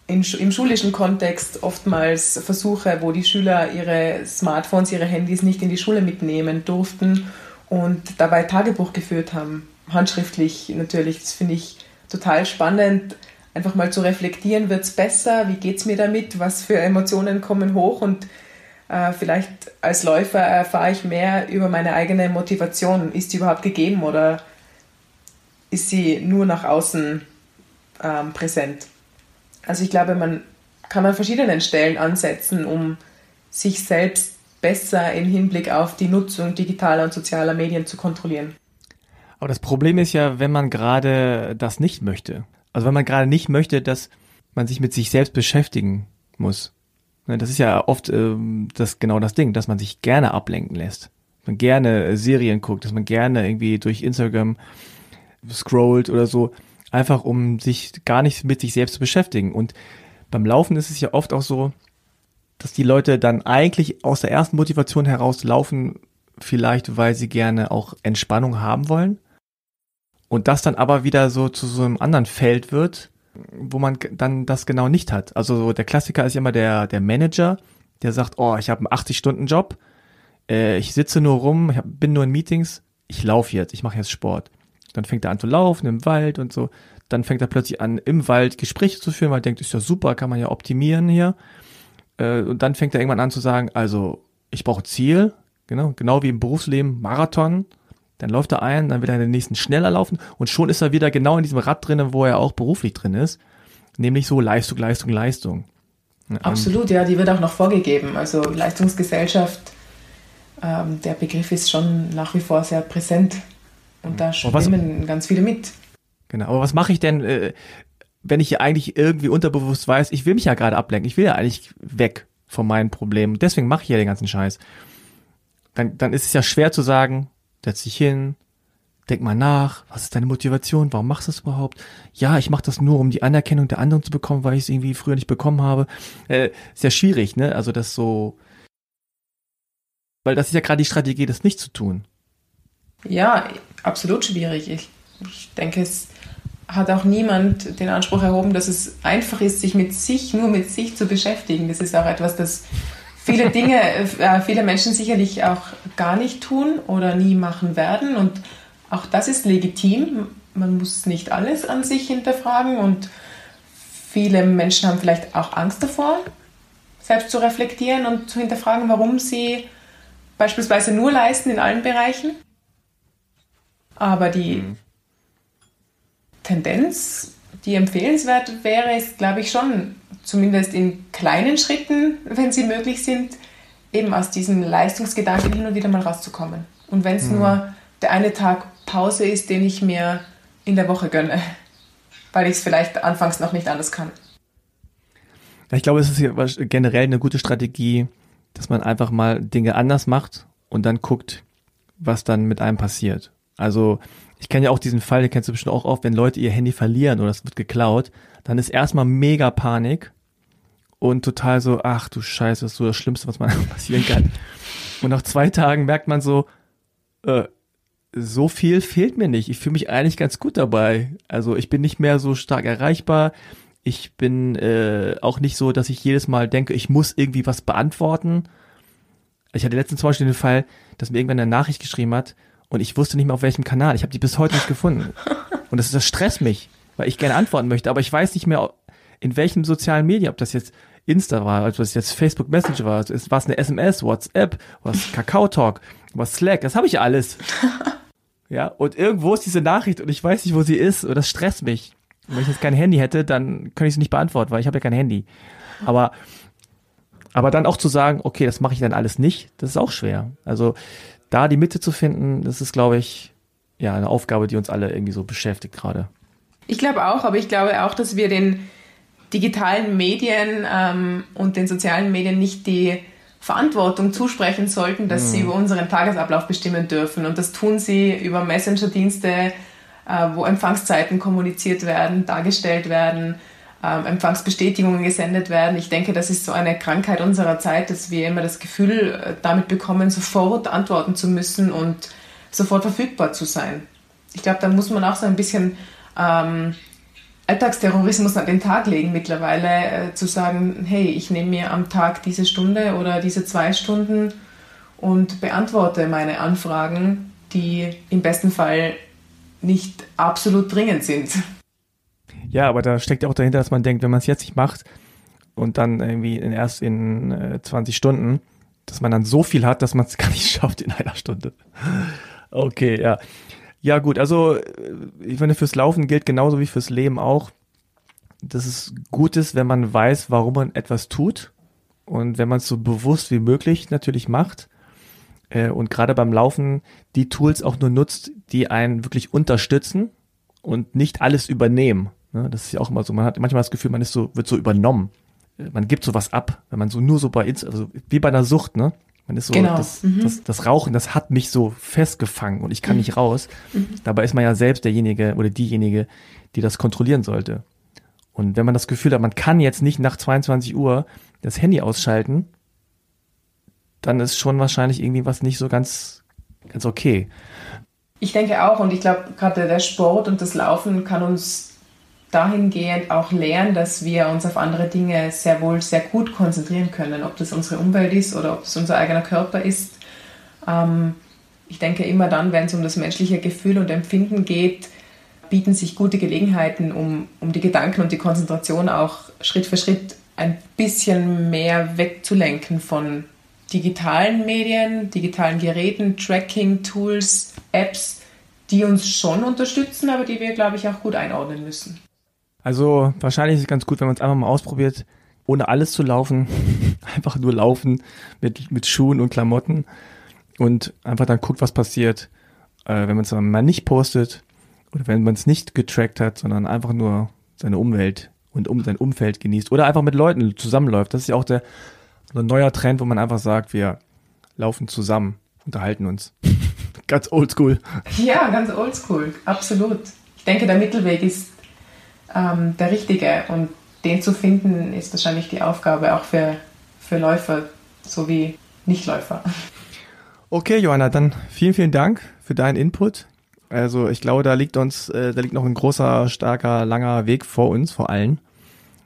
in, im schulischen Kontext oftmals Versuche, wo die Schüler ihre Smartphones, ihre Handys nicht in die Schule mitnehmen durften und dabei Tagebuch geführt haben. Handschriftlich natürlich. Das finde ich total spannend. Einfach mal zu reflektieren, wird es besser? Wie geht es mir damit? Was für Emotionen kommen hoch? Und äh, vielleicht als Läufer erfahre ich mehr über meine eigene Motivation. Ist die überhaupt gegeben oder ist sie nur nach außen ähm, präsent? Also ich glaube, man kann an verschiedenen Stellen ansetzen, um sich selbst besser im Hinblick auf die Nutzung digitaler und sozialer Medien zu kontrollieren. Aber das Problem ist ja, wenn man gerade das nicht möchte. Also wenn man gerade nicht möchte, dass man sich mit sich selbst beschäftigen muss. Ne, das ist ja oft ähm, das genau das Ding, dass man sich gerne ablenken lässt. Man gerne Serien guckt, dass man gerne irgendwie durch Instagram scrollt oder so einfach um sich gar nicht mit sich selbst zu beschäftigen. Und beim Laufen ist es ja oft auch so, dass die Leute dann eigentlich aus der ersten Motivation heraus laufen, vielleicht weil sie gerne auch Entspannung haben wollen. Und das dann aber wieder so zu so einem anderen Feld wird, wo man dann das genau nicht hat. Also so der Klassiker ist ja immer der, der Manager, der sagt, oh, ich habe einen 80-Stunden-Job, äh, ich sitze nur rum, ich hab, bin nur in Meetings, ich laufe jetzt, ich mache jetzt Sport. Dann fängt er an zu laufen im Wald und so. Dann fängt er plötzlich an, im Wald Gespräche zu führen, weil er denkt, ist ja super, kann man ja optimieren hier. Äh, und dann fängt er irgendwann an zu sagen, also ich brauche Ziel, genau, genau wie im Berufsleben, Marathon. Dann läuft er ein, dann wird er den nächsten schneller laufen und schon ist er wieder genau in diesem Rad drinnen, wo er auch beruflich drin ist. Nämlich so Leistung, Leistung, Leistung. Absolut, ja, die wird auch noch vorgegeben. Also Leistungsgesellschaft, ähm, der Begriff ist schon nach wie vor sehr präsent und da schwimmen was, ganz viele mit. Genau, aber was mache ich denn, äh, wenn ich ja eigentlich irgendwie unterbewusst weiß, ich will mich ja gerade ablenken, ich will ja eigentlich weg von meinen Problemen. Deswegen mache ich ja den ganzen Scheiß. Dann, dann ist es ja schwer zu sagen, setz dich hin, denk mal nach, was ist deine Motivation, warum machst du das überhaupt? Ja, ich mache das nur, um die Anerkennung der anderen zu bekommen, weil ich es irgendwie früher nicht bekommen habe. Äh, ist ja schwierig, ne? Also das so, weil das ist ja gerade die Strategie, das nicht zu tun. Ja, absolut schwierig. Ich, ich denke, es hat auch niemand den Anspruch erhoben, dass es einfach ist, sich mit sich, nur mit sich zu beschäftigen. Das ist auch etwas, das viele Dinge, äh, viele Menschen sicherlich auch gar nicht tun oder nie machen werden. Und auch das ist legitim. Man muss nicht alles an sich hinterfragen und viele Menschen haben vielleicht auch Angst davor, selbst zu reflektieren und zu hinterfragen, warum sie beispielsweise nur leisten in allen Bereichen aber die mhm. Tendenz, die empfehlenswert wäre, ist, glaube ich, schon, zumindest in kleinen Schritten, wenn sie möglich sind, eben aus diesem Leistungsgedanken hin und wieder mal rauszukommen. Und wenn es mhm. nur der eine Tag Pause ist, den ich mir in der Woche gönne, weil ich es vielleicht anfangs noch nicht anders kann. Ich glaube, es ist generell eine gute Strategie, dass man einfach mal Dinge anders macht und dann guckt, was dann mit einem passiert. Also ich kenne ja auch diesen Fall, den kennst du bestimmt auch oft, wenn Leute ihr Handy verlieren oder es wird geklaut, dann ist erstmal mega Panik und total so, ach du Scheiße, das ist so das Schlimmste, was man passieren kann. Und nach zwei Tagen merkt man so, äh, so viel fehlt mir nicht. Ich fühle mich eigentlich ganz gut dabei. Also ich bin nicht mehr so stark erreichbar. Ich bin äh, auch nicht so, dass ich jedes Mal denke, ich muss irgendwie was beantworten. Ich hatte letztens zum Beispiel den Fall, dass mir irgendwann eine Nachricht geschrieben hat, und ich wusste nicht mehr auf welchem Kanal. Ich habe die bis heute nicht gefunden. Und das, das stresst mich, weil ich gerne antworten möchte, aber ich weiß nicht mehr, in welchem sozialen Medium, ob das jetzt Insta war, ob das jetzt Facebook Messenger war, war es eine SMS, WhatsApp, was Kakao Talk, was Slack, das habe ich alles. Ja, und irgendwo ist diese Nachricht und ich weiß nicht, wo sie ist und das stresst mich. Und wenn ich jetzt kein Handy hätte, dann könnte ich sie nicht beantworten, weil ich habe ja kein Handy. Aber aber dann auch zu sagen, okay, das mache ich dann alles nicht, das ist auch schwer. Also da die Mitte zu finden, das ist, glaube ich, ja, eine Aufgabe, die uns alle irgendwie so beschäftigt gerade. Ich glaube auch, aber ich glaube auch, dass wir den digitalen Medien ähm, und den sozialen Medien nicht die Verantwortung zusprechen sollten, dass mhm. sie über unseren Tagesablauf bestimmen dürfen. Und das tun sie über Messenger-Dienste, äh, wo Empfangszeiten kommuniziert werden, dargestellt werden, äh, Empfangsbestätigungen gesendet werden. Ich denke, das ist so eine Krankheit unserer Zeit, dass wir immer das Gefühl äh, damit bekommen, sofort antworten zu müssen und sofort verfügbar zu sein. Ich glaube, da muss man auch so ein bisschen ähm, Alltagsterrorismus an den Tag legen mittlerweile, äh, zu sagen, hey, ich nehme mir am Tag diese Stunde oder diese zwei Stunden und beantworte meine Anfragen, die im besten Fall nicht absolut dringend sind. Ja, aber da steckt auch dahinter, dass man denkt, wenn man es jetzt nicht macht und dann irgendwie in, erst in äh, 20 Stunden, dass man dann so viel hat, dass man es gar nicht schafft in einer Stunde. Okay, ja. Ja, gut, also äh, ich finde, fürs Laufen gilt genauso wie fürs Leben auch, dass es gut ist, wenn man weiß, warum man etwas tut und wenn man es so bewusst wie möglich natürlich macht äh, und gerade beim Laufen die Tools auch nur nutzt, die einen wirklich unterstützen und nicht alles übernehmen. Ne? Das ist ja auch immer so, man hat manchmal das Gefühl, man ist so, wird so übernommen. Äh, man gibt sowas ab, wenn man so nur so bei, also wie bei einer Sucht, ne? Man ist so, genau. das, mhm. das, das Rauchen, das hat mich so festgefangen und ich kann mhm. nicht raus. Mhm. Dabei ist man ja selbst derjenige oder diejenige, die das kontrollieren sollte. Und wenn man das Gefühl hat, man kann jetzt nicht nach 22 Uhr das Handy ausschalten, dann ist schon wahrscheinlich irgendwie was nicht so ganz, ganz okay. Ich denke auch und ich glaube, gerade der Sport und das Laufen kann uns dahingehend auch lernen, dass wir uns auf andere Dinge sehr wohl sehr gut konzentrieren können, ob das unsere Umwelt ist oder ob es unser eigener Körper ist. Ähm, ich denke immer dann, wenn es um das menschliche Gefühl und Empfinden geht, bieten sich gute Gelegenheiten, um, um die Gedanken und die Konzentration auch Schritt für Schritt ein bisschen mehr wegzulenken von digitalen Medien, digitalen Geräten, Tracking-Tools, Apps, die uns schon unterstützen, aber die wir, glaube ich, auch gut einordnen müssen. Also wahrscheinlich ist es ganz gut, wenn man es einfach mal ausprobiert, ohne alles zu laufen, einfach nur laufen mit, mit Schuhen und Klamotten und einfach dann guckt, was passiert, äh, wenn man es mal nicht postet oder wenn man es nicht getrackt hat, sondern einfach nur seine Umwelt und um sein Umfeld genießt oder einfach mit Leuten zusammenläuft. Das ist ja auch der so ein neuer Trend, wo man einfach sagt, wir laufen zusammen, unterhalten uns. ganz oldschool. Ja, ganz oldschool, absolut. Ich denke, der Mittelweg ist ähm, der richtige. Und den zu finden, ist wahrscheinlich die Aufgabe auch für, für Läufer sowie Nichtläufer. Okay, Johanna, dann vielen, vielen Dank für deinen Input. Also ich glaube, da liegt uns, äh, da liegt noch ein großer, starker, langer Weg vor uns, vor allen.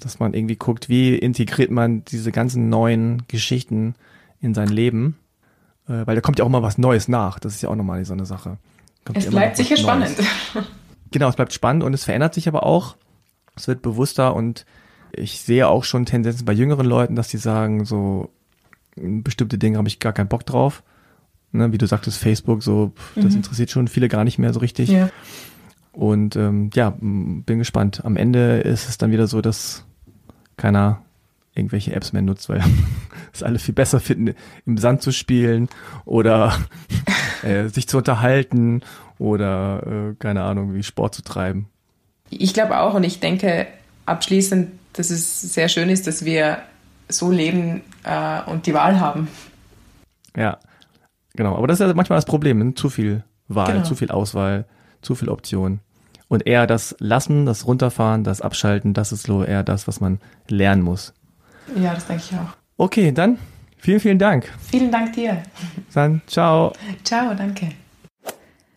Dass man irgendwie guckt, wie integriert man diese ganzen neuen Geschichten in sein Leben. Äh, weil da kommt ja auch mal was Neues nach. Das ist ja auch nochmal so eine Sache. Kommt es bleibt sicher spannend. Genau, es bleibt spannend und es verändert sich aber auch es wird bewusster und ich sehe auch schon Tendenzen bei jüngeren Leuten, dass die sagen, so bestimmte Dinge habe ich gar keinen Bock drauf. Ne, wie du sagtest, Facebook, so, mhm. das interessiert schon viele gar nicht mehr so richtig. Ja. Und ähm, ja, bin gespannt. Am Ende ist es dann wieder so, dass keiner irgendwelche Apps mehr nutzt, weil es alle viel besser finden, im Sand zu spielen oder äh, sich zu unterhalten oder äh, keine Ahnung, wie Sport zu treiben. Ich glaube auch und ich denke abschließend, dass es sehr schön ist, dass wir so leben äh, und die Wahl haben. Ja, genau. Aber das ist ja manchmal das Problem, ne? zu viel Wahl, genau. zu viel Auswahl, zu viel Option. Und eher das Lassen, das Runterfahren, das Abschalten, das ist so eher das, was man lernen muss. Ja, das denke ich auch. Okay, dann vielen, vielen Dank. Vielen Dank dir. Dann ciao. Ciao, danke.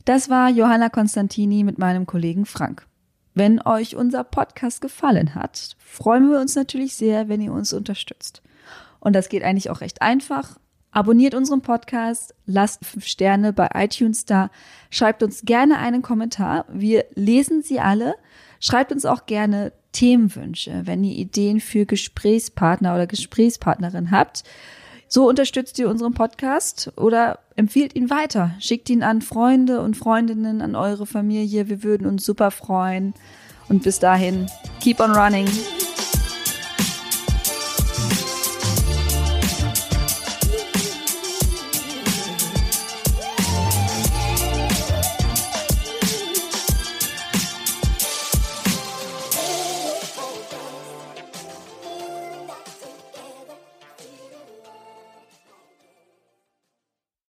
Das war Johanna Konstantini mit meinem Kollegen Frank. Wenn euch unser Podcast gefallen hat, freuen wir uns natürlich sehr, wenn ihr uns unterstützt. Und das geht eigentlich auch recht einfach. Abonniert unseren Podcast, lasst fünf Sterne bei iTunes da, schreibt uns gerne einen Kommentar. Wir lesen sie alle. Schreibt uns auch gerne Themenwünsche, wenn ihr Ideen für Gesprächspartner oder Gesprächspartnerin habt. So unterstützt ihr unseren Podcast oder empfiehlt ihn weiter. Schickt ihn an Freunde und Freundinnen, an eure Familie. Wir würden uns super freuen. Und bis dahin, keep on running.